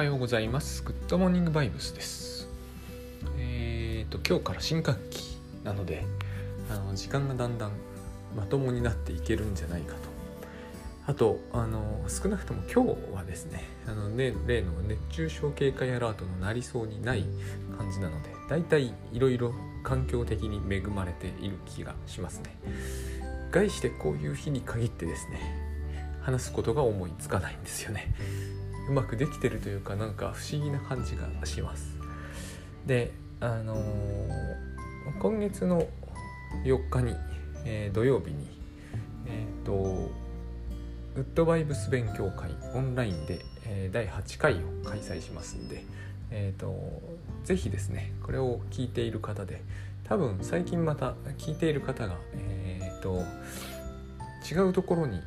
はようございます。グッドモーニングバイブスです。えっ、ー、と、今日から新学期なので、あの時間がだんだんまともになっていけるんじゃないかと。あと、あの少なくとも今日はですね、あのね例の熱中症警戒アラートのなりそうにない感じなので、だいたいいろいろ環境的に恵まれている気がしますね。概してこういう日に限ってですね、話すことが思いつかないんですよね。うまくできてるというかなんか不思議な感じがします。であのー、今月の4日に、えー、土曜日にえっ、とウッドバイブス勉強会オンラインで、えー、第8回を開催しますんでえっ、とぜひですねこれを聞いている方で多分最近また聞いている方がえっ、と違うところに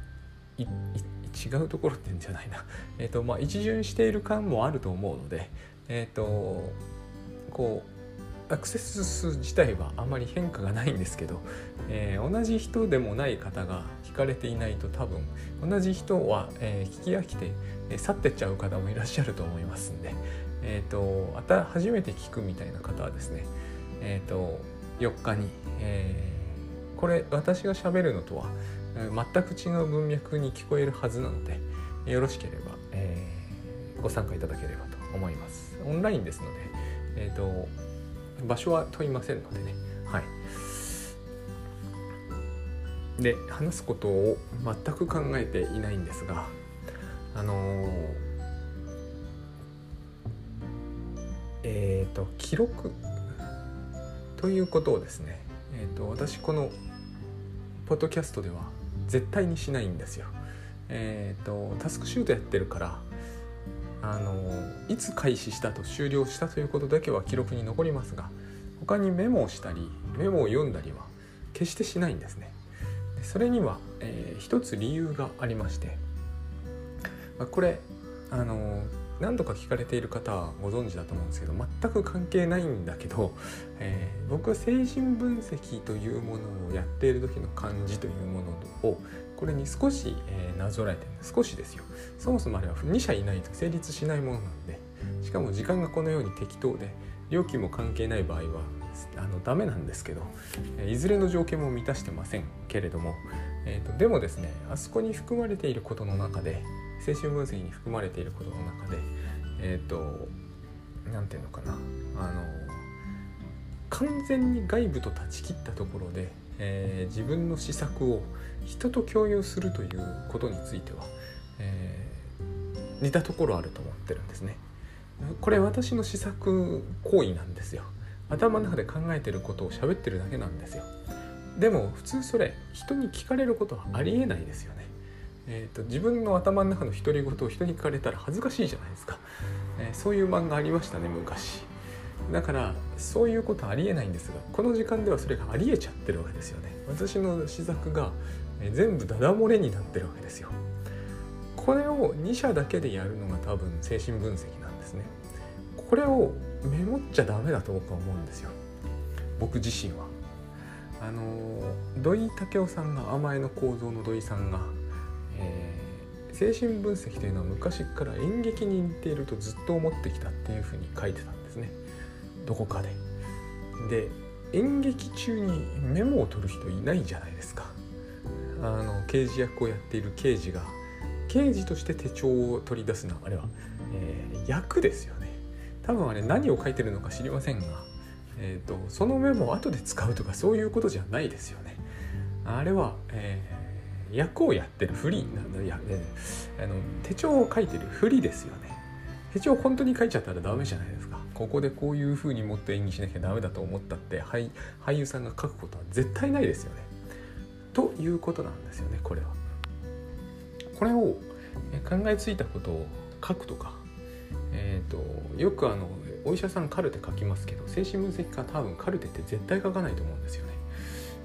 行って違うところってんじゃないな、えとまあ、一巡している感もあると思うので、え、ー、とこうアクセス数自体はあまり変化がないんですけど、えー、同じ人でもない方が聞かれていないと多分同じ人は、えー、聞き飽きて、え去ってっちゃう方もいらっしゃると思いますんで、えーと、また初めて聞くみたいな方はですね、えーと、4日に、えー、これ私がしゃべるのとは全く違う文脈に聞こえるはずなのでよろしければ、えー、ご参加いただければと思います。オンラインですので、えーと、場所は問いませんのでね。はい。で話すことを全く考えていないんですがあのー、えっ、ー、と記録ということをですねえっ、ー、と私このポッドキャストでは絶対にしないんですよ。えっ、ー、とタスクシュートやってるからあのいつ開始したと終了したということだけは記録に残りますが他にメモをしたりメモを読んだりは決してしないんですね。それには、えー、一つ理由がありまして、まあ、これあの何度か聞かれている方はご存知だと思うんですけど全く関係ないんだけど、えー、僕は精神分析というものをやっている時の感じというものをこれに少し、えー、なぞらえて少しですよ。そもそもあれは2社いないと成立しないものなんでしかも時間がこのように適当で料金も関係ない場合はあのダメなんですけどえいずれの条件も満たしてませんけれども、えーとでもですねあそこに含まれていることの中で精神分析に含まれていることの中でえっ、ー、と何て言うのかなあの完全に外部と断ち切ったところで、えー、自分の施策を人と共有するということについては、えー、似たところあると思ってるんですね。これ私の施策行為なんですよ。頭の中で考えてることを喋ってるだけなんですよ。でも普通それ人に聞かれることはありえないですよね。えーと、自分の頭の中の独り言を人に聞かれたら恥ずかしいじゃないですか、えー、そういう漫画ありましたね昔。だからそういうことありえないんですがこの時間ではそれがありえちゃってるわけですよね。私の施策が、え、全部ダダ漏れになってるわけですよ。これを2社だけでやるのが多分精神分析なんですね。これをメモっちゃダメだと僕は思うんですよ。僕自身は。あの土井武雄さんが甘えの構造の土井さんがえー、精神分析というのは昔から演劇に似ているとずっと思ってきたっていうふうに書いてたんですねどこかで。で演劇中にメモを取る人いないじゃないですか。あの刑事役をやっている刑事が刑事として手帳を取り出すのはあれは、えー、役ですよね。多分あれ何を書いてるのか知りませんが、えーと、そのメモを後で使うとかそういうことじゃないですよね。あれは、え役をやってるフリーなんいや、ね、あの手帳を書いてるフリですよね。手帳本当に書いちゃったらダメじゃないですか。ここでこういう風に持って演技しなきゃダメだと思ったって俳俳優さんが書くことは絶対ないですよね。ということなんですよねこれは。これを考えついたことを書くとか。えっ、ー、とよくあのお医者さんカルテ書きますけど精神分析家多分カルテって絶対書かないと思うんですよね。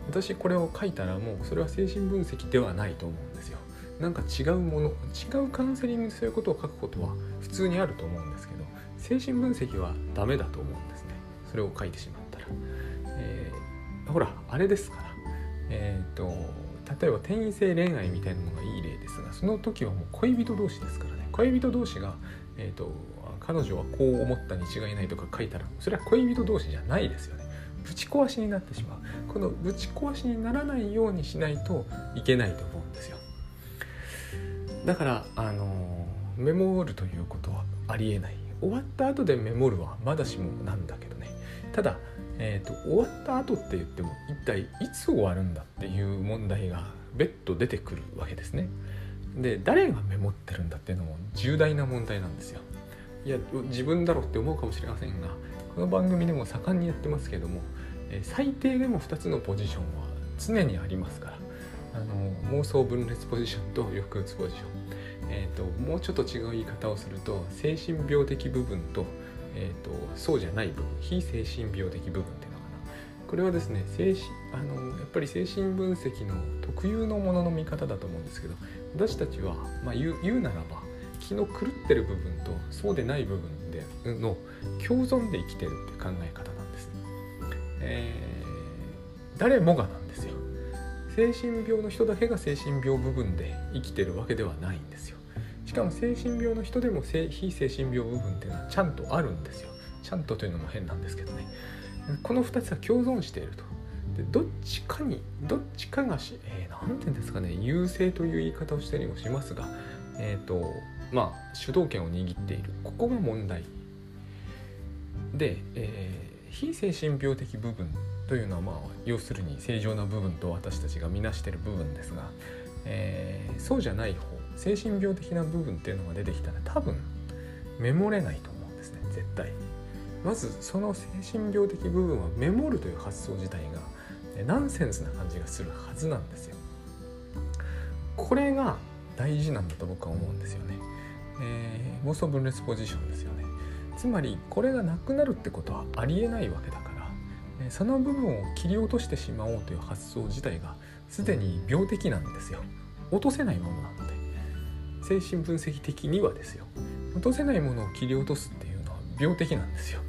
私これを書いたらもうそれは精神分析ではないと思うんですよ。なんか違うもの違うカウンセリングでそういうことを書くことは普通にあると思うんですけど精神分析はダメだと思うんですね。それを書いてしまったら、えー、ほらあれですから。えっ、ー、と例えば転移性恋愛みたいなのがいい例ですがその時はもう恋人同士ですからね。恋人同士が、えーと、彼女はこう思ったに違いないとか書いたらそれは恋人同士じゃないですよね。ぶち壊しになってしまう。このぶち壊しにならないようにしないといけないと思うんですよ。だからあのメモるということはありえない。終わった後でメモるはまだしもなんだけどね。ただ、えーと、終わった後って言っても一体いつ終わるんだっていう問題が別途出てくるわけですね。で誰がメモってるんだっていうのも重大な問題なんですよ。いや自分だろって思うかもしれませんがこの番組でも盛んにやってますけども、え最低でも2つのポジションは常にありますからあの妄想分裂ポジションと抑うつポジション、えーと、もうちょっと違う言い方をすると精神病的部分と,、えーと、そうじゃない部分非精神病的部分っていうのかな。これはですね精神あのやっぱり精神分析の特有のものの見方だと思うんですけど私たちは、まあ、言う言うならば気の狂ってる部分とそうでない部分での共存で生きてるって考え方なんです、えー、誰もがなんですよ。精神病の人だけが精神病部分で生きてるわけではないんですよ。しかも精神病の人でも非精神病部分っていうのはちゃんとあるんですよ。ちゃんとというのも変なんですけどね。この2つは共存していると。でどっちかにどっちかがし、えー、て言うんですかね。優勢という言い方をしたりもしますがえっ、ー、とまあ主導権を握っている。ここが問題。で、えー、非精神病的部分というのは、まあ、要するに正常な部分と私たちが見なしてる部分ですが、えー、そうじゃない方精神病的な部分っていうのが出てきたら多分メモれないと思うんですね。絶対。まずその精神病的部分はメモるという発想自体がナンセンスな感じがするはずなんですよ。これが大事なんだと僕は思うんですよね、えー、妄想分裂ポジションですよね。つまりこれがなくなるってことはありえないわけだからその部分を切り落としてしまおうという発想自体がすでに病的なんですよ。落とせないものなので。精神分析的にはですよ。落とせないものを切り落とすっていうのは病的なんですよ。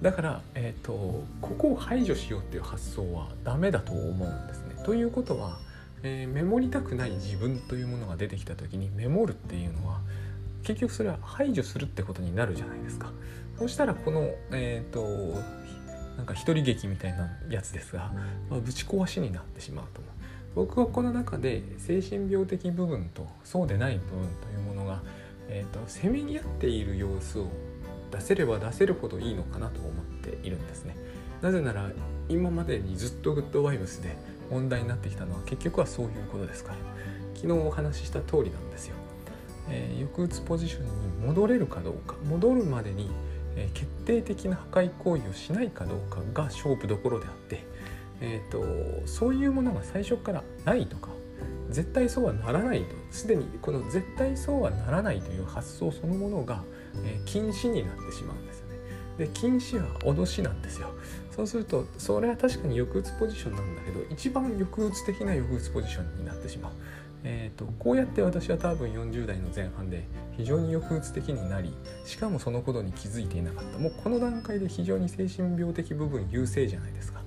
だから、えーと、ここを排除しようっていう発想はダメだと思うんですね。ということは、えー、メモりたくない自分というものが出てきた時にメモるっていうのは結局それは排除するってことになるじゃないですか。そしたらこの、えーとなんか一人劇みたいなやつですが、まあ、ぶち壊しになってしまうと思う。僕はこの中で精神病的部分とそうでない部分というものが、えーと、せめぎ合っている様子を出せれば出せるほどいいのかなと思っているんですね。なぜなら今までにずっとグッドバイブスで問題になってきたのは結局はそういうことですから。昨日お話しした通りなんですよ、え、抑うつポジションに戻れるかどうか戻るまでにえ決定的な破壊行為をしないかどうかが勝負どころであって、えーと、そういうものが最初からないとか絶対そうはならないとすでにこの絶対そうはならないという発想そのものが、え、禁止になってしまうんですよね。で禁止は脅しなんですよ。そうするとそれは確かに抑うつポジションなんだけど一番抑うつ的な抑うつポジションになってしまう。えーと、こうやって私は多分40代の前半で非常に抑うつ的になりしかもそのことに気づいていなかった。もうこの段階で非常に精神病的部分優勢じゃないですか。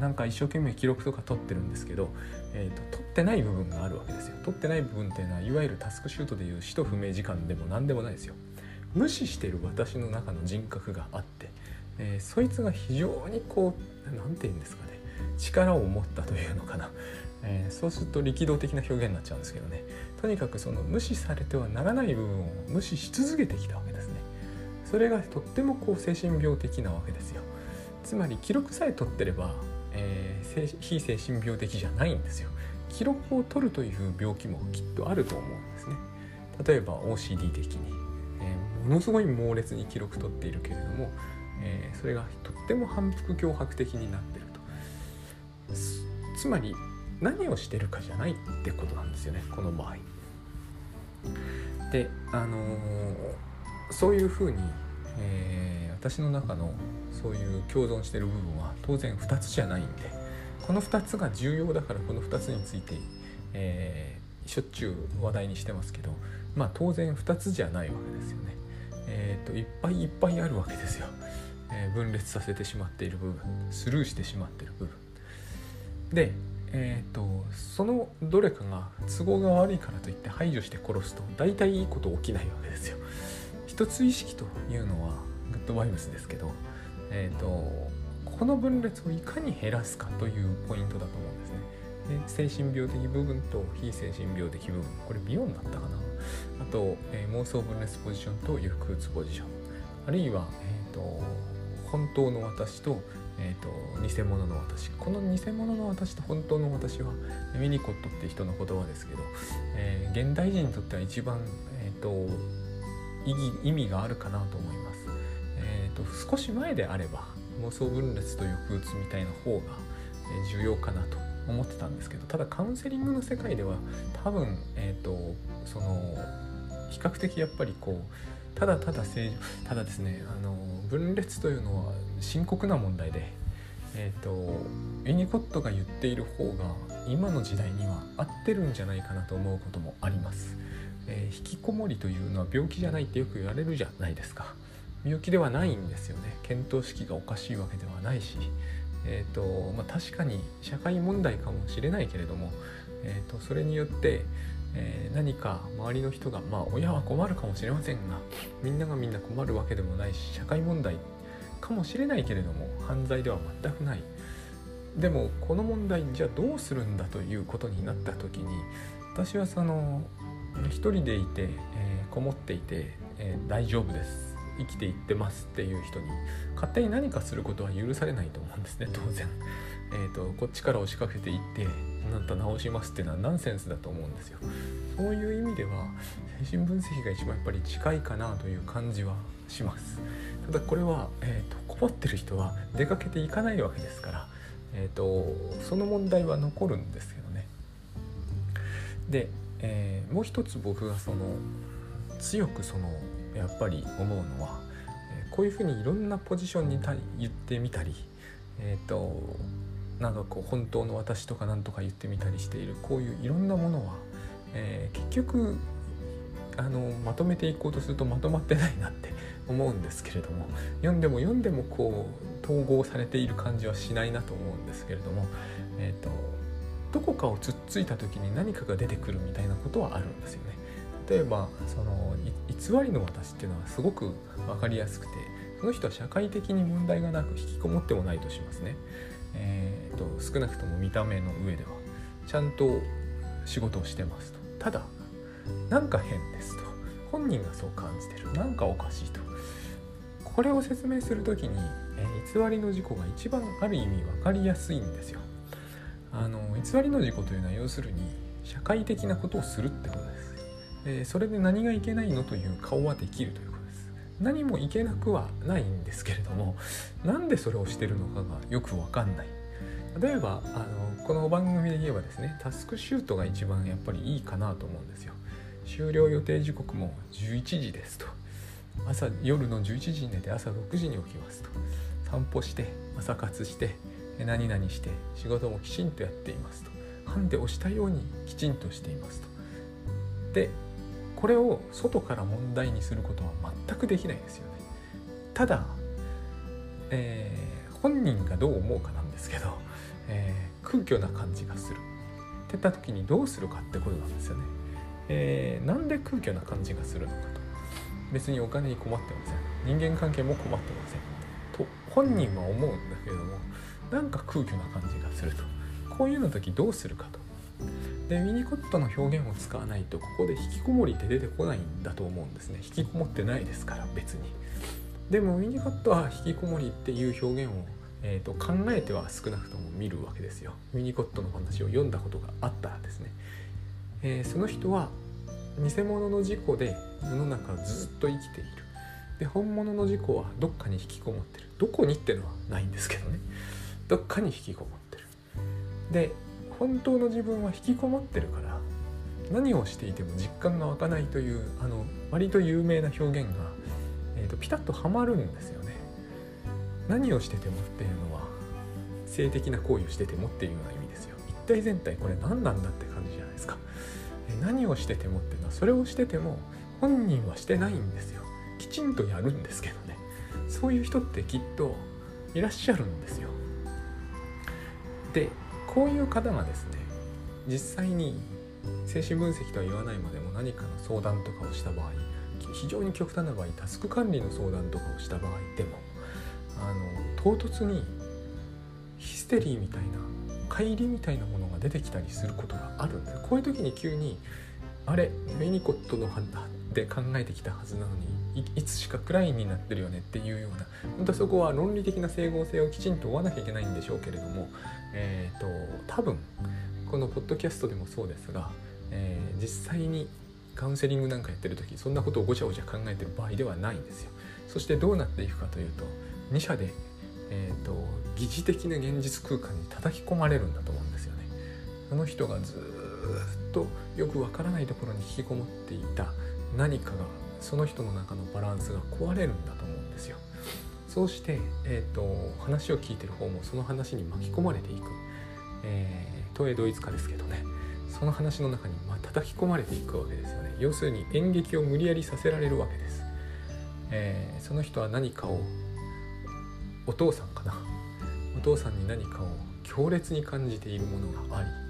なんか一生懸命記録とか取ってるんですけど、えーと、取ってない部分があるわけですよ。取ってない部分っていうのはいわゆるタスクシュートでいう使途不明時間でも何でもないですよ。無視してる私の中の人格があって、えー、そいつが非常にこう何て言うんですかね。力を持ったというのかな。えー、そうすると力道的な表現になっちゃうんですけどね。とにかくその無視されてはならない部分を無視し続けてきたわけですね。それがとってもこう精神病的なわけですよ。つまり記録さえ取ってれば、えー、非精神病的じゃないんですよ。記録を取るという病気もきっとあると思うんですね。例えば OCD 的に、えー、ものすごい猛烈に記録取っているけれども、えー、それがとっても反復脅迫的になってると。つまり何をしてるかじゃないってことなんですよねこの場合。であのー、そういうふうに、えー、私の中のそういう共存してる部分は当然2つじゃないんでこの2つが重要だからこの2つについて、えー、しょっちゅう話題にしてますけどまあ当然2つじゃないわけですよね。えっ、といっぱいいっぱいあるわけですよ。え分裂させてしまっている部分スルーしてしまっている部分。でえーと、そのどれかが都合が悪いからといって排除して殺すと大体いいこと起きないわけですよ。一つ意識というのはグッドバイブスですけど、えーと、この分裂をいかに減らすかというポイントだと思うんですね。精神病的部分と非精神病的部分これビヨンだったかなあと、えー、妄想分裂ポジションと抑うつポジションあるいは、えーと、本当の私と,、えーと、偽物の私この偽物の私と本当の私はウィニコットって人の言葉ですけど、えー、現代人にとっては一番、えーと意義意味があるかなと思います。えーと、少し前であれば妄想分裂と抑うつみたいな方が重要かなと思ってたんですけどただカウンセリングの世界では多分、えーと、その比較的やっぱりこうただただ正ただですねあの分裂というのは深刻な問題で、えーと、とユニコットが言っている方が今の時代には合ってるんじゃないかなと思うこともあります。えー、引きこもりというのは病気じゃないってよく言われるじゃないですか。病気ではないんですよね。見当識がおかしいわけではないし、えーとまあ、確かに社会問題かもしれないけれども、えーと、それによって、えー、何か周りの人がまあ親は困るかもしれませんがみんながみんな困るわけでもないし社会問題かもしれないけれども犯罪では全くないでもこの問題じゃあどうするんだということになった時に私はその一人でいて、えー、こもっていて、えー、大丈夫です生きていってますっていう人に勝手に何かすることは許されないと思うんですね当然。えーと、こっちから押しかけていってなんと直しますっていうのはナンセンスだと思うんですよ。そういう意味では精神分析が一番やっぱり近いかなという感じはします。ただこれは、えーと、困ってる人は出かけていかないわけですから、えーとその問題は残るんですけどね。でえー、もう一つ僕がその強くそのやっぱり思うのは、え、こういうふうにいろんなポジションにた言ってみたりえ、ー、となんかこう本当の私とか何とか言ってみたりしているこういういろんなものは、え結局あのまとめていこうとするとまとまってないなって思うんですけれども読んでも読んでもこう統合されている感じはしないなと思うんですけれども、えーとどこかをつっついた時に何かが出てくるみたいなことはあるんですよね。例えばその偽りの私っていうのはすごく分かりやすくてその人は社会的に問題がなく引きこもってもないとしますね。えーと、少なくとも見た目の上ではちゃんと仕事をしてますと。ただなんか変ですと本人がそう感じてるなんかおかしいとこれを説明する時に、えー、偽りの事故が一番ある意味分かりやすいんですよ。あの偽りの事故というのは要するに社会的なことをするってことです。えそれで何がいけないのという顔はできるということです。何もいけなくはないんですけれどもなんでそれをしてるのかがよくわかんない。例えばあのこの番組で言えばですねタスクシュートが一番やっぱりいいかなと思うんですよ。終了予定時刻も11時ですと朝夜の11時に寝て朝6時に起きますと。散歩して朝活して何々して仕事もきちんとやっていますと。ハンデをしたようにきちんとしていますと。でこれを外から問題にすることは全くできないですよね。ただ、えー、本人がどう思うかなんですけど、えー、空虚な感じがする。って言った時にどうするかってことなんですよね、えー、なんで空虚な感じがするのかと。別にお金に困ってません。人間関係も困ってません。と本人は思うんだけれどもなんか空虚な感じがすると。こういうの時どうするかと。でウィニコットの表現を使わないとここで引きこもりって出てこないんだと思うんですね。引きこもってないですから別に。でもウィニコットは引きこもりっていう表現を、えーと、考えては少なくとも見るわけですよ。ウィニコットの話を読んだことがあったらですね、えー、その人は偽物の事故で世の中をずっと生きている。で本物の事故はどっかに引きこもってる。どこにってのはないんですけどね。どっかに引きこもってる。で本当の自分は引きこもってるから何をしていても実感が湧かないというあの割と有名な表現が、えーと、ピタッとはまるんですよね。何をしててもっていうのは性的な行為をしててもっていうような意味ですよ。一体全体これ何なんだって感じじゃないですか。何をしててもっていうのはそれをしてても本人はしてないんですよ。きちんとやるんですけどね。そういう人ってきっといらっしゃるんですよ。でこういう方がですね実際に精神分析とは言わないまでも何かの相談とかをした場合非常に極端な場合タスク管理の相談とかをした場合でもあの唐突にヒステリーみたいな乖離みたいなものが出てきたりすることがあるんですこういう時に急にあれメニコットので考えてきたはずなのにいつしかクラインになってるよねっていうような本当はそこは論理的な整合性をきちんと追わなきゃいけないんでしょうけれども、えーと、多分このポッドキャストでもそうですが、えー、実際にカウンセリングなんかやってる時そんなことをごちゃごちゃ考えてる場合ではないんですよ。そしてどうなっていくかというと2社で、えーと、疑似的な現実空間に叩き込まれるんだと思うんですよ。あの人がずっとよくわからないところに引きこもっていた。何かがその人の中のバランスが壊れるんだと思うんですよ。そうして、えーと、話を聞いてる方もその話に巻き込まれていく、えー、東映ドイツ化ですけどね。その話の中にま叩き込まれていくわけですよね。要するに演劇を無理やりさせられるわけです、えー、その人は何かをお父さんかな。お父さんに何かを強烈に感じているものがあり。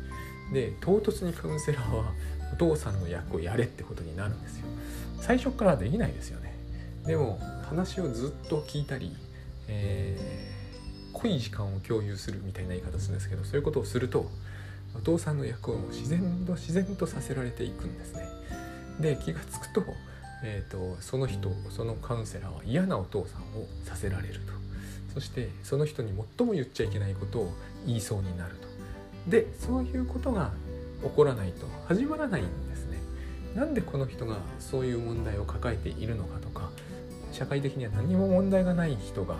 で唐突にカウンセラーはお父さんの役をやれってことになるんですよ。最初からできないですよね。でも話をずっと聞いたり、えー、濃い時間を共有するみたいな言い方するんですけどそういうことをするとお父さんの役を自然と自然とさせられていくんですね。で気が付くと,、えーと、その人そのカウンセラーは嫌なお父さんをさせられると。そしてその人に最も言っちゃいけないことを言いそうになると。でそういうことが起こらないと始まらないんですね。なんでこの人がそういう問題を抱えているのかとか社会的には何も問題がない人が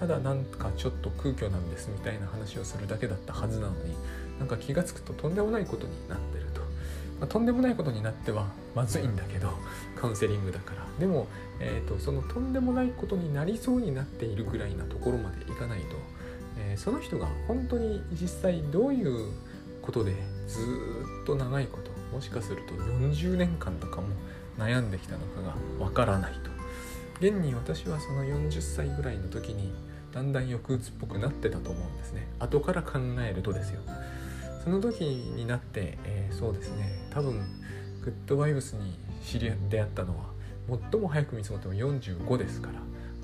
ただなんかちょっと空虚なんですみたいな話をするだけだったはずなのになんか気が付くととんでもないことになってると、まあ、とんでもないことになってはまずいんだけどカウンセリングだから。でも、えーと、そのとんでもないことになりそうになっているぐらいなところまでいかないと、その人が本当に実際どういうことでずっと長いこともしかすると40年間とかも悩んできたのかがわからないと。現に私はその40歳ぐらいの時にだんだん抑うつっぽくなってたと思うんですね。後から考えるとですよ。その時になって、えー、そうですね。多分グッドバイブスに知り出会ったのは最も早く見積もっても45ですから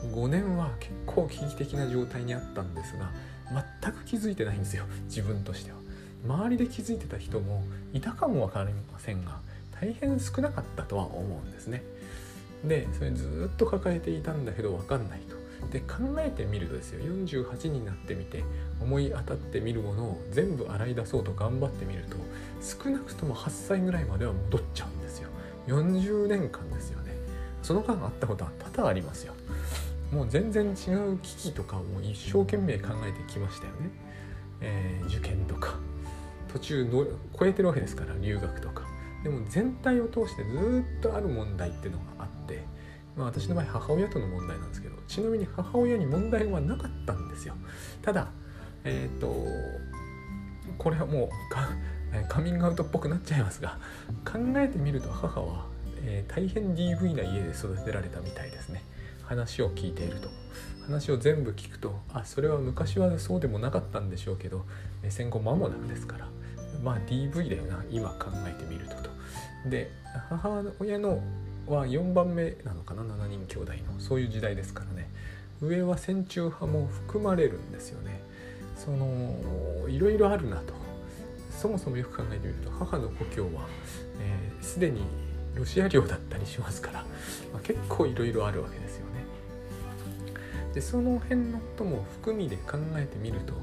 5年は結構危機的な状態にあったんですが全く気づいてないんですよ。自分としては。周りで気づいてた人もいたかも分かりませんが大変少なかったとは思うんですね。でそれずっと抱えていたんだけど分かんないと。で考えてみるとですよ48になってみて思い当たってみるものを全部洗い出そうと頑張ってみると少なくとも8歳ぐらいまでは戻っちゃうんですよ。40年間ですよね。その間あったことは多々ありますよ。もう全然違う危機とかを一生懸命考えてきましたよね、えー、受験とか。途中の超えてるわけですから留学とか。でも全体を通してずっとある問題っていうのがあってまあ、私の場合母親との問題なんですけどちなみに母親に問題はなかったんですよ。ただえっ、ー、とこれはもうカミングアウトっぽくなっちゃいますが考えてみると母は、えー、大変 DV な家で育てられたみたいですね。話を聞いていると。話を全部聞くとあそれは昔はそうでもなかったんでしょうけど戦後間もなくですからまあ DV だよな今考えてみるとと。で母親のは4番目なのかな7人兄弟のそういう時代ですからね。上は戦中派も含まれるんですよね。そのいろいろあるなと。そもそもよく考えてみると母の故郷はすで、ー、にロシア領だったりしますから、まあ、結構いろいろあるわけですよ。でその辺のことも含みで考えてみると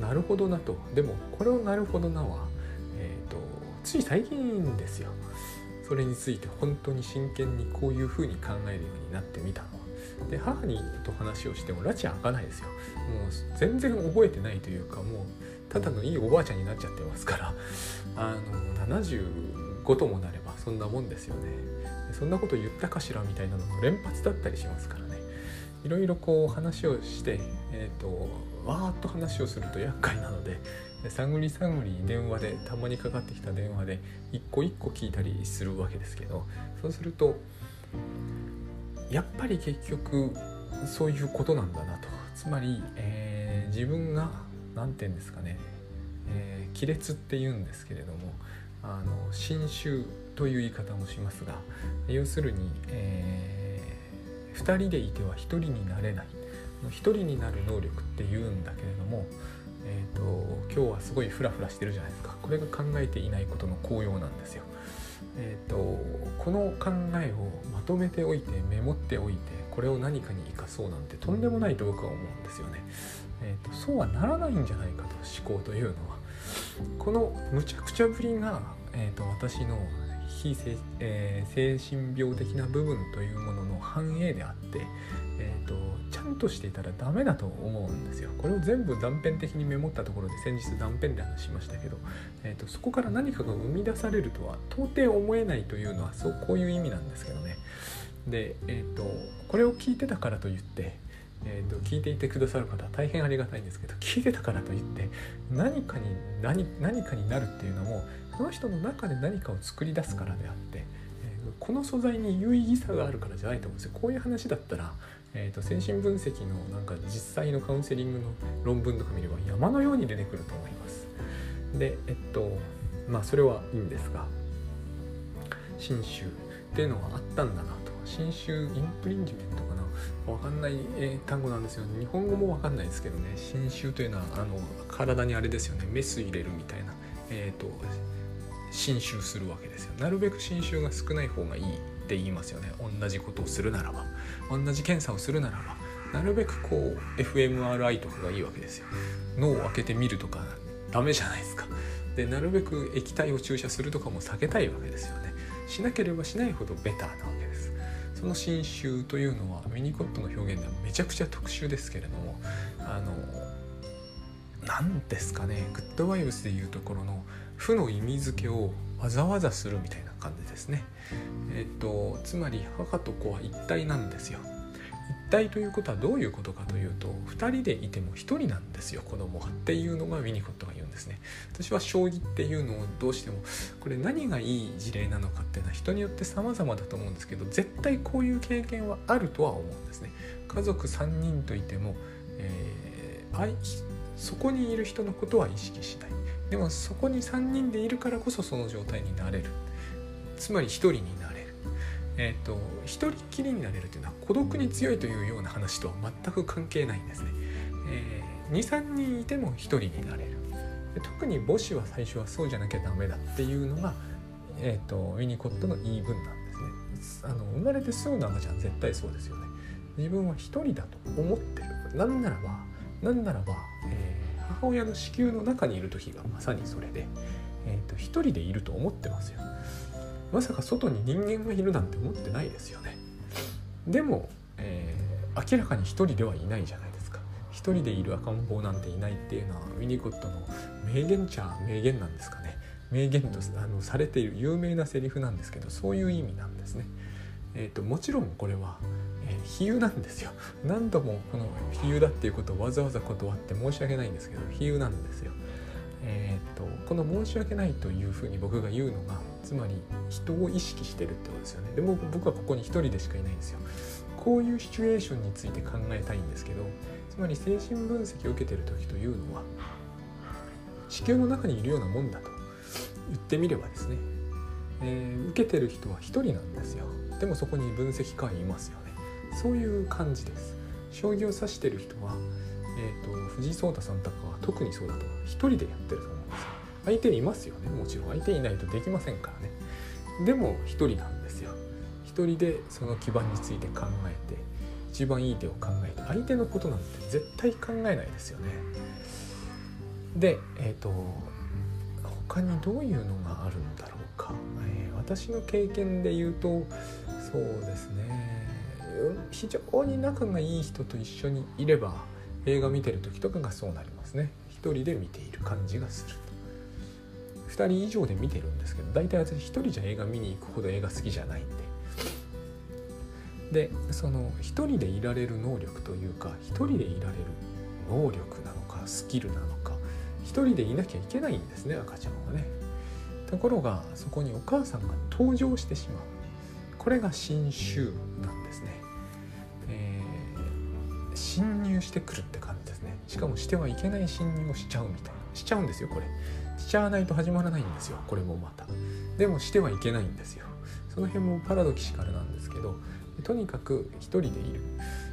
なるほどなと。でもこれをなるほどなは、えーとつい最近ですよ。それについて本当に真剣にこういうふうに考えるようになってみたの。で母にと話をしても拉致開かないですよ。もう全然覚えてないというかもうただのいいおばあちゃんになっちゃってますから。あの75ともなればそんなもんですよね。そんなこと言ったかしらみたいなのも連発だったりしますからね。いろいろこう話をしてえっ、ー、とわーっと話をすると厄介なので探り探り電話でたまにかかってきた電話で一個一個聞いたりするわけですけどそうするとやっぱり結局そういうことなんだなと。つまり、えー、自分が何て言うんですかね、えー、亀裂っていうんですけれどもあの侵襲という言い方もしますが要するに、えー、2人でいては1人になれない1人になる能力っていうんだけれども、えーと、今日はすごいフラフラしてるじゃないですかこれが考えていないことの効用なんですよ。えーと、この考えをまとめておいてメモっておいてこれを何かに生かそうなんてとんでもないと僕は思うんですよね。えーと、そうはならないんじゃないかと思考というのはこのむちゃくちゃぶりが、えー、と私の非精,、えー、精神病的な部分というものの反映であって、えーと、ちゃんとしていたらダメだと思うんですよ。これを全部断片的にメモったところで先日断片で話しましたけど、えーと、そこから何かが生み出されるとは到底思えないというのはそうこういう意味なんですけどね。で、えーと、これを聞いてたからといって、えーと、聞いていてくださる方大変ありがたいんですけど聞いてたからといって何かに何何かになるっていうのもその人の中で何かを作り出すからであって、えー、この素材に有意義さがあるからじゃないと思うんですよ。こういう話だったらえーと、精神分析のなんか実際のカウンセリングの論文とか見れば山のように出てくると思います。でえっとまあそれはいいんですが新種っていうのはあったんだなと。新種インプリンジメントかな。わかんない、え、単語なんですよ。日本語もわかんないですけどね。新種というのはあの体にあれですよね。メス入れるみたいな。えっ、ー、と侵襲するわけですよ。なるべく侵襲が少ない方がいいって言いますよね。同じことをするならば。同じ検査をするならば。なるべくこう fMRI とかがいいわけですよ。脳を開けてみるとかダメじゃないですか。でなるべく液体を注射するとかも避けたいわけですよね。しなければしないほどベターなわけです。その侵襲というのはミニコットの表現ではめちゃくちゃ特殊ですけれどもあの何ですかね。グッドバイブスでいうところの負の意味付けをわざわざするみたいな感じですね。えっとつまり母と子は一体なんですよ。一体ということはどういうことかというと2人でいても1人なんですよ子供はっていうのがウィニコットが言うんですね私は将棋っていうのをどうしてもこれ何がいい事例なのかっていうのは人によって様々だと思うんですけど絶対こういう経験はあるとは思うんですね家族3人といても、えー、そこにいる人のことは意識しないでもそこに3人でいるからこそその状態になれる。つまり1人になれる。えっ、ー、と1人きりになれるというのは孤独に強いというような話とは全く関係ないんですね、えー、23人いても1人になれる。で特に母子は最初はそうじゃなきゃダメだっていうのが、えーと、ウィニコットの言い分なんですね。あの生まれてすぐの赤ちゃん絶対そうですよね。自分は1人だと思ってる。なんならばなんならば、えー母親の子宮の中にいる時がまさにそれで、えーと、一人でいると思ってますよ。まさか外に人間がいるなんて思ってないですよね。でも、えー、明らかに一人ではいないじゃないですか。一人でいる赤ん坊なんていないっていうのはウィニコットの名言ちゃ名言なんですかね。名言とあのされている有名なセリフなんですけどそういう意味なんですね。えーともちろんこれは比喩なんですよ。何度もこの比喩だっていうことをわざわざ断って申し訳ないんですけど比喩なんですよ。えー、っとこの申し訳ないというふうに僕が言うのがつまり人を意識してるってことですよね。でも僕はここに一人でしかいないんですよ。こういうシチュエーションについて考えたいんですけどつまり精神分析を受けてる時というのは地球の中にいるようなもんだと言ってみればですね、えー、受けてる人は一人なんですよ。でもそこに分析家いますよ。そういう感じです。将棋を指してる人は、えーと、藤井聡太さんとかは特にそうだと一人でやってると思うんですよ。相手いますよね。もちろん。相手いないとできませんからね。でも一人なんですよ。一人でその基盤について考えて一番いい手を考えて相手のことなんて絶対考えないですよね。でえっ、ー、と他にどういうのがあるんだろうか、えー、私の経験で言うとそうですね。非常に仲がいい人と一緒にいれば映画見てる時とかがそうなりますね。一人で見ている感じがすると。2人以上で見てるんですけど大体私1人じゃ映画見に行くほど映画好きじゃないんで。でその1人でいられる能力というか1人でいられる能力なのかスキルなのか1人でいなきゃいけないんですね赤ちゃんはね。ところがそこにお母さんが登場してしまう。これが新種なんしてくるって感じですね。しかもしてはいけない侵入をしちゃうみたいな。しちゃうんですよこれ。しちゃわないと始まらないんですよこれもまた。でもしてはいけないんですよ。その辺もパラドキシカルなんですけどとにかく一人でいる。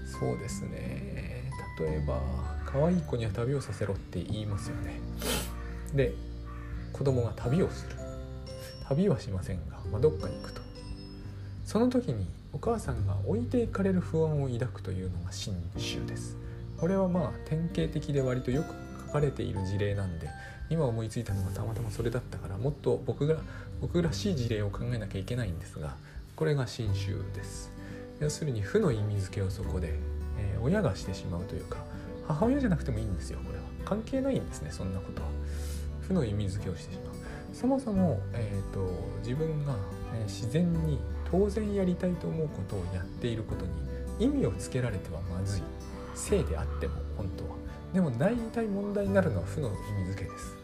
そうですね。例えば可愛い子には旅をさせろって言いますよね。で子供が旅をする。旅はしませんが、まあ、どっかに行くと。その時にお母さんが置いていかれる不安を抱くというのが新種です。これはまあ典型的で割とよく書かれている事例なんで今思いついたのがたまたまそれだったからもっと僕が僕らしい事例を考えなきゃいけないんですがこれが新種です。要するに負の意味付けをそこで、えー、親がしてしまうというか母親じゃなくてもいいんですよこれは。関係ないんですねそんなことは。負の意味付けをしてしまう。そもそも、えーと、自分が、え、自然に当然やりたいと思うことをやっていることに意味をつけられてはまずい。性であっても本当は。でも大体問題になるのは負の意味付けです。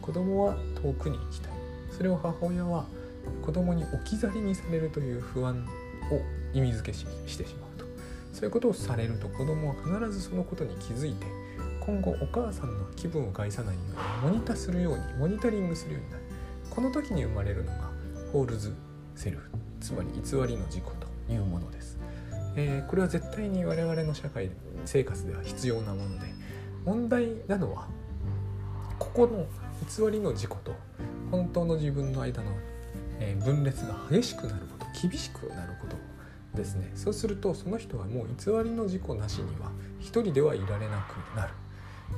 子供は遠くに行きたい。それを母親は子供に置き去りにされるという不安を意味付けしてしまうと。そういうことをされると子供は必ずそのことに気づいて今後お母さんの気分を害さないようにモニタするようにモニタリングするようになる。この時に生まれるのがホールズセルフつまり偽りの事故というものです、えー、これは絶対に我々の社会生活では必要なもので問題なのはここの偽りの自己と本当の自分の間の、え分裂が激しくなること厳しくなることですね。そうするとその人はもう偽りの自己なしには一人ではいられなくなる。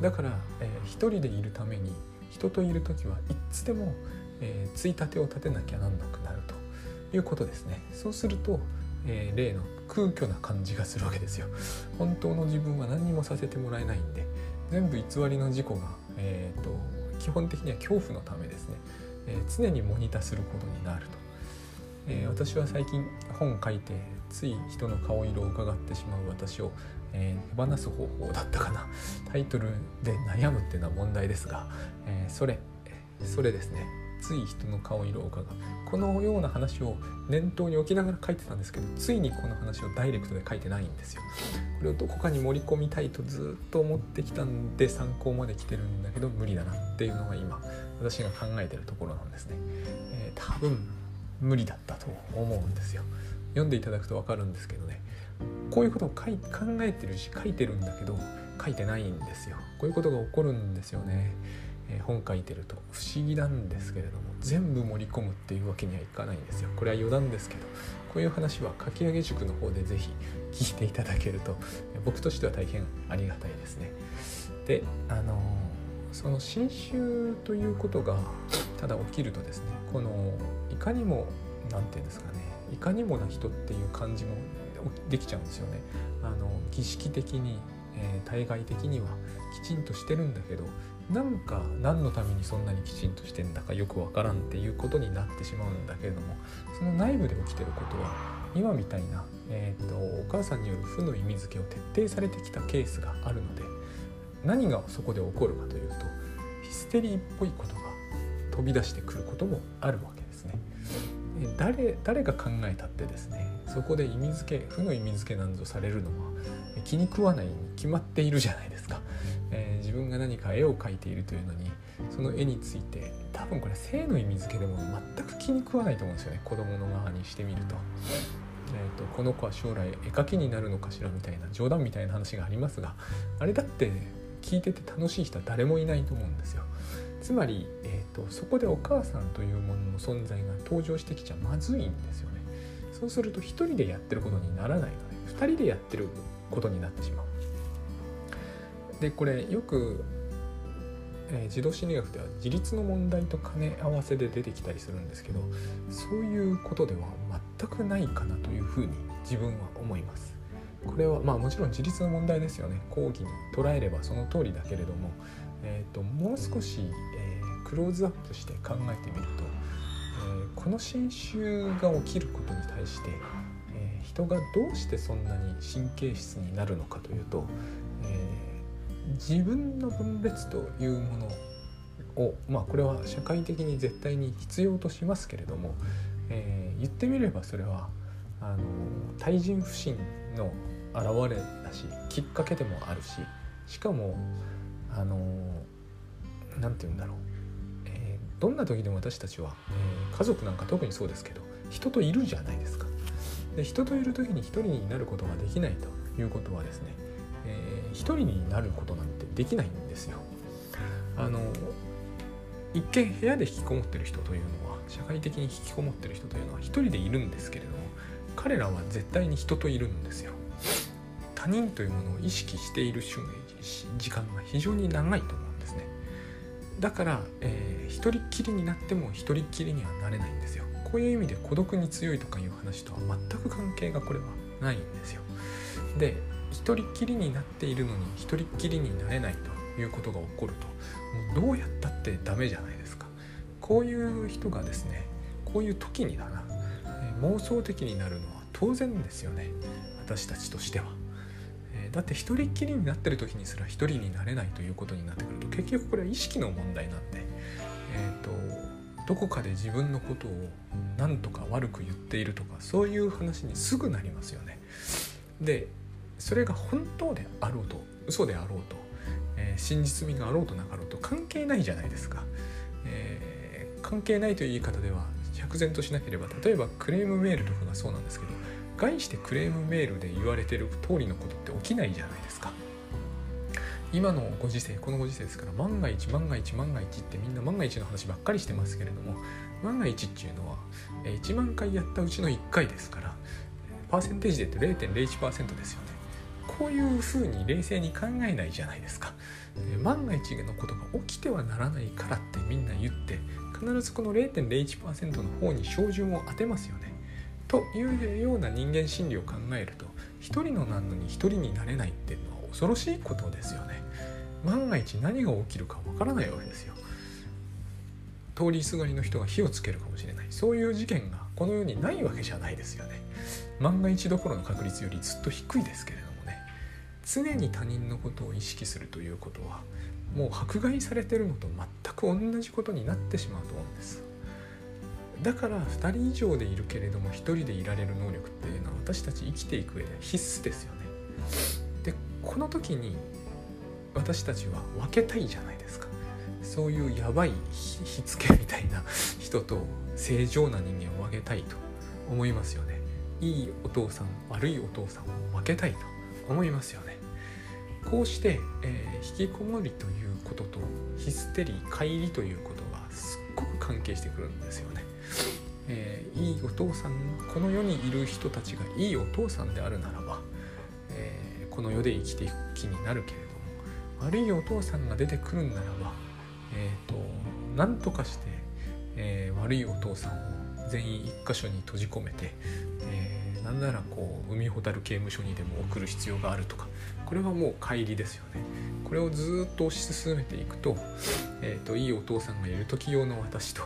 だから、えー、一人でいるために人といる時はいつでも、えー、ついたてを立てなきゃなんなくなるということですね。そうすると、えー、例の空虚な感じがするわけですよ。本当の自分は何にもさせてもらえないんで。全部偽りの自己が、えーと基本的には恐怖のためですね、えー、常にモニターすることになると、えー、私は最近本書いてつい人の顔色を伺ってしまう私を、えー、手放す方法だったかな。タイトルで悩むっていうのは問題ですが、えそれそれですね。つい人の顔色を伺う。このような話を念頭に置きながら書いてたんですけどついにこの話をダイレクトで書いてないんですよ。これをどこかに盛り込みたいとずっと思ってきたんで参考まで来てるんだけど無理だなっていうのが今私が考えてるところなんですね、えー、多分無理だったと思うんですよ。読んでいただくと分かるんですけどね。こういうことを書い考えてるし書いてるんだけど書いてないんですよ。こういうことが起こるんですよね。え本書いてると不思議なんですけれども全部盛り込むっていうわけにはいかないんですよ。これは余談ですけどこういう話はかき上げ塾の方で是非聞いていただけると僕としては大変ありがたいですね。であのその新種ということがただ起きるとですねこのいかにも何て言うんですかねいかにもな人っていう感じもできちゃうんですよね。あの儀式的に、えー、対外的にはきちんとしてるんだけどなんか何のためにそんなにきちんとしてんだかよくわからんっていうことになってしまうんだけれどもその内部で起きてることは今みたいな、えーと、お母さんによる負の意味付けを徹底されてきたケースがあるので何がそこで起こるかというとヒステリーっぽいことが飛び出してくることもあるわけですね。誰誰が考えたってですねそこで意味付け負の意味付けなんぞされるのは気に食わないに決まっているじゃないですか。えー、自分が何か絵を描いているというのにその絵について多分これ性の意味付けでも全く気に食わないと思うんですよね子供の側にしてみると。えーと、この子は将来絵描きになるのかしらみたいな冗談みたいな話がありますがあれだって聞いてて楽しい人は誰もいないと思うんですよ。つまり、えーと、そこでお母さんというものの存在が登場してきちゃまずいんですよね。そうすると1人でやってることにならないので2人でやってることになってしまう。でこれよく、えー、児童心理学では自立の問題と兼ね合わせで出てきたりするんですけどそういうことでは全くないかなというふうに自分は思います。これはまあもちろん自立の問題ですよね講義に捉えればその通りだけれども、えーと、もう少し、えー、クローズアップして考えてみると、えー、この新種が起きることに対して、えー、人がどうしてそんなに神経質になるのかというと、え自分の分裂というものをまあこれは社会的に絶対に必要としますけれども、えー、言ってみればそれはあの対人不信の表れだしきっかけでもあるししかもあの何て言うんだろう、えどんな時でも私たちは、えー、家族なんか特にそうですけど人といるじゃないですか。で人といる時に一人になることができないということはですね、一人になることなんてできないんですよ。あの一見部屋で引きこもってる人というのは社会的に引きこもってる人というのは一人でいるんですけれども彼らは絶対に人といるんですよ。他人というものを意識している時間が非常に長いと思うんですね。だから、えー、一人っきりになっても一人っきりにはなれないんですよ。こういう意味で孤独に強いとかいう話とは全く関係がこれはないんですよ。で一人っきりになっているのに一人っきりになれないということが起こると。もうどうやったってダメじゃないですか。こういう人がですねこういう時にだな、え、妄想的になるのは当然ですよね。私たちとしては。だって一人っきりになってる時にすら一人になれないということになってくると結局これは意識の問題なんで、えーと、どこかで自分のことを何とか悪く言っているとかそういう話にすぐなりますよね。でそれが本当であろうと嘘であろうと、えー、真実味があろうとなかろうと関係ないじゃないですか。えー、関係ないという言い方では釈然としなければ例えばクレームメールとかがそうなんですけど概してクレームメールで言われてる通りのことって起きないじゃないですか今のご時世このご時世ですから万が一万が一万が一ってみんな万が一の話ばっかりしてますけれども万が一っていうのは1万回やったうちの1回ですからパーセンテージで言って0.01%ですよねこういうふうに冷静に考えないじゃないですか。万が一のことが起きてはならないからってみんな言って必ずこの0.01%の方に照準を当てますよね。というような人間心理を考えると一人のなのに一人になれないっていうのは恐ろしいことですよね。万が一何が起きるかわからないわけですよ。通りすがりの人が火をつけるかもしれない。そういう事件がこの世にないわけじゃないですよね。万が一どころの確率よりずっと低いですけれど常に他人のことを意識するということはもう迫害されてるのと全く同じことになってしまうと思うんですだから2人以上でいるけれども1人でいられる能力っていうのは私たち生きていく上で必須ですよね。でこの時に私たちは分けたいじゃないですか。そういうやばい火付けみたいな人と正常な人間を分けたいと思いますよね。いいお父さん悪いお父さんを分けたいと思いますよね。こうして、えー、引きこもりということとヒステリー乖離ということがすっごく関係してくるんですよね。えー、いいお父さんこの世にいる人たちがいいお父さんであるならば、えー、この世で生きていく気になるけれども悪いお父さんが出てくるんならば、えーと、何とかして、えー、悪いお父さんを全員一箇所に閉じ込めて、なんならこう海ほたる刑務所にでも送る必要があるとかこれはもう乖離ですよね。これをずっと推し進めていくと,、えーと、いいお父さんがいる時用の私と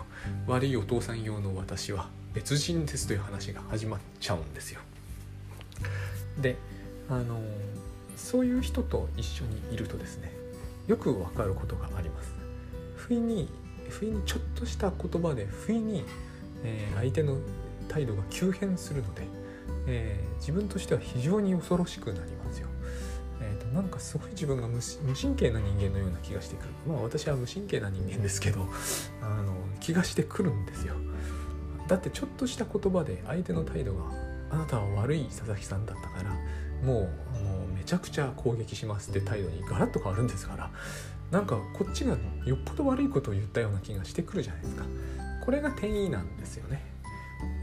悪いお父さん用の私は別人ですという話が始まっちゃうんですよ。であのそういう人と一緒にいるとですねよくわかることがあります。不意に不意にちょっとした言葉で不意に、えー、相手の態度が急変するので、えー、自分としては非常に恐ろしくなりますよ。えー、となんかすごい自分が無神経な人間のような気がしてくる。まあ私は無神経な人間ですけどあの気がしてくるんですよ。だってちょっとした言葉で相手の態度があなたは悪い佐々木さんだったからもうあのめちゃくちゃ攻撃しますって態度にガラッと変わるんですからなんかこっちがよっぽど悪いことを言ったような気がしてくるじゃないですか。これが転移なんですよね。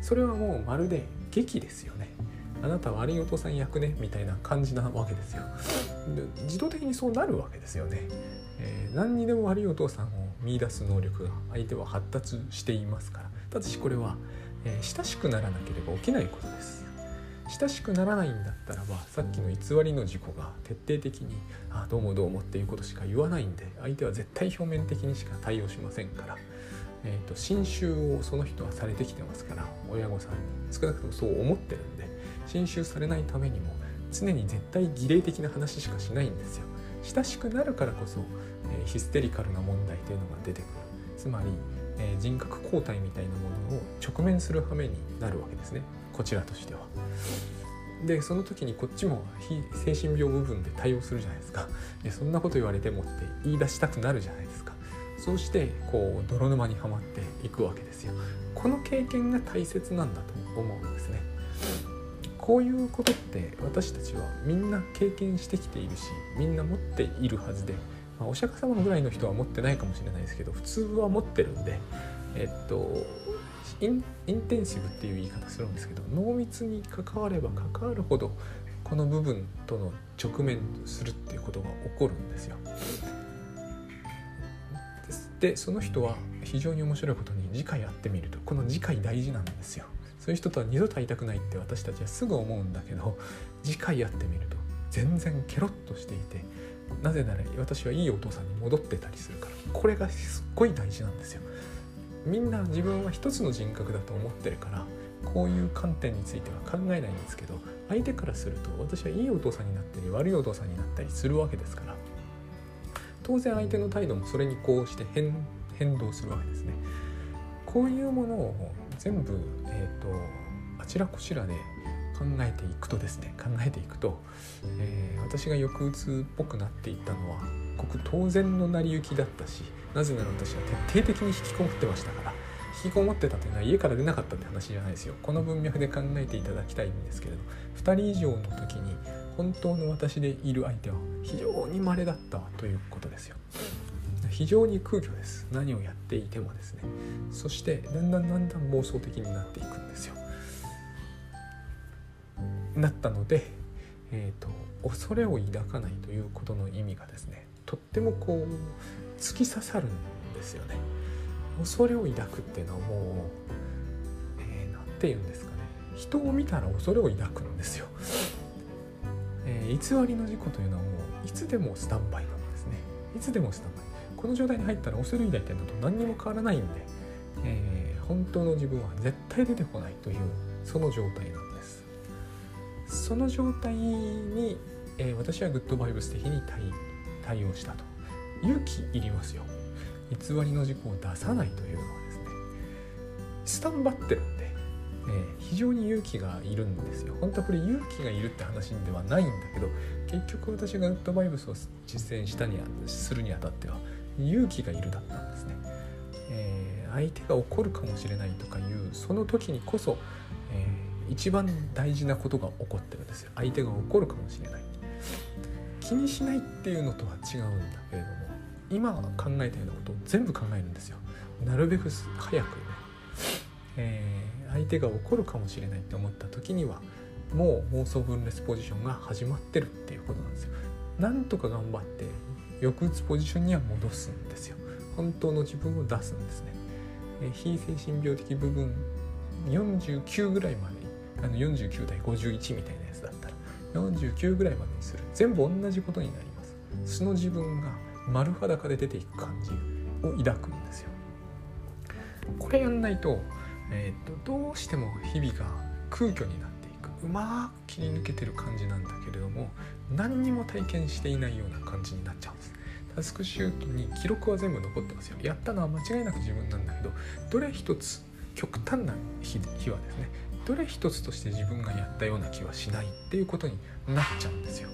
それはもうまるで劇ですよね。あなた悪いお父さん役ねみたいな感じなわけですよ。で自動的にそうなるわけですよね、えー、何にでも悪いお父さんを見出す能力が相手は発達していますから。ただしこれは、えー、親しくならなければ起きないことです。親しくならないんだったらばさっきの偽りの事故が徹底的に「あどうもどうも」っていうことしか言わないんで相手は絶対表面的にしか対応しませんから、えーと、侵襲をその人はされてきてますから親御さんに。少なくともそう思ってるんで侵襲されないためにも常に絶対儀礼的な話しかしないんですよ。親しくなるからこそ、えー、ヒステリカルな問題というのが出てくる。つまり、えー、人格交代みたいなものを直面する羽目になるわけですね。こちらとしては。でその時にこっちも非精神病部分で対応するじゃないですか。でそんなこと言われてもって言い出したくなるじゃないですか。そしてこう泥沼にはまっていくわけですよこの経験が大切なんだと思うんですねこういうことって私たちはみんな経験してきているしみんな持っているはずで、まあ、お釈迦様ぐらいの人は持ってないかもしれないですけど普通は持ってるんでえっとインインテンシブっていう言い方するんですけど濃密に関われば関わるほどこの部分との直面するっていうことが起こるんですよ。でその人は非常に面白いことに次回会ってみるとこの次回大事なんですよ。そういう人とは二度と会いたくないって私たちはすぐ思うんだけど次回会ってみると全然ケロッとしていてなぜなら私はいいお父さんに戻ってたりするからこれがすっごい大事なんですよ。みんな自分は一つの人格だと思ってるからこういう観点については考えないんですけど相手からすると私はいいお父さんになったり悪いお父さんになったりするわけですから当然相手の態度もそれにこうして変動するわけですね。こういうものを全部、えーと、あちらこちらで考えていくとですね考えていくと、えー、私が抑うつっぽくなっていったのはごく当然の成り行きだったしなぜなら私は徹底的に引きこもってましたからきこもってたというのは家から出なかったって話じゃないですよ。この文脈で考えていただきたいんですけれど。2人以上の時に本当の私でいる相手は非常に稀だったということですよ。非常に空虚です。何をやっていてもですね。そしてだんだんだんだん妄想的になっていくんですよ。なったので、えーと、と恐れを抱かないということの意味がですねとってもこう突き刺さるんですよね。恐れを抱くっていうのはもう何、えー、て言うんですかね。人を見たら恐れを抱くんですよ、えー、偽りの事故というのはもういつでもスタンバイなんですね。いつでもスタンバイ。この状態に入ったら恐れ抱いてるのと何にも変わらないんで、えー、本当の自分は絶対出てこないというその状態なんです。その状態に、えー、私はグッドバイブス的に対応したと。勇気いりますよ。偽りの事故を出さないというのはですねスタンバってるんで、えー、非常に勇気がいるんですよ。本当はこれ勇気がいるって話ではないんだけど結局私がグッドバイブスを実践したにするにあたっては勇気がいるだったんですね、えー、相手が怒るかもしれないとかいうその時にこそ、えー、一番大事なことが起こってるんですよ。相手が怒るかもしれない。気にしないっていうのとは違うんだけれども今考えたようなことを全部考えるんですよ。なるべく早くね、えー、相手が怒るかもしれないって思った時にはもう妄想分裂ポジションが始まってるっていうことなんですよ。なんとか頑張って抑うつポジションには戻すんですよ。本当の自分を出すんですね、え非精神病的部分49ぐらいまであの49対51みたいなやつだったら49ぐらいまでにする。全部同じことになります。素の自分が丸裸で出ていく感じを抱くんですよ。これやんないと,、えーと、とどうしても日々が空虚になっていく。うまく切り抜けてる感じなんだけれども何にも体験していないような感じになっちゃうんです。タスクシュートに記録は全部残ってますよ。やったのは間違いなく自分なんだけどどれ一つ極端な日日はですねどれ一つとして自分がやったような気はしないっていうことになっちゃうんですよ。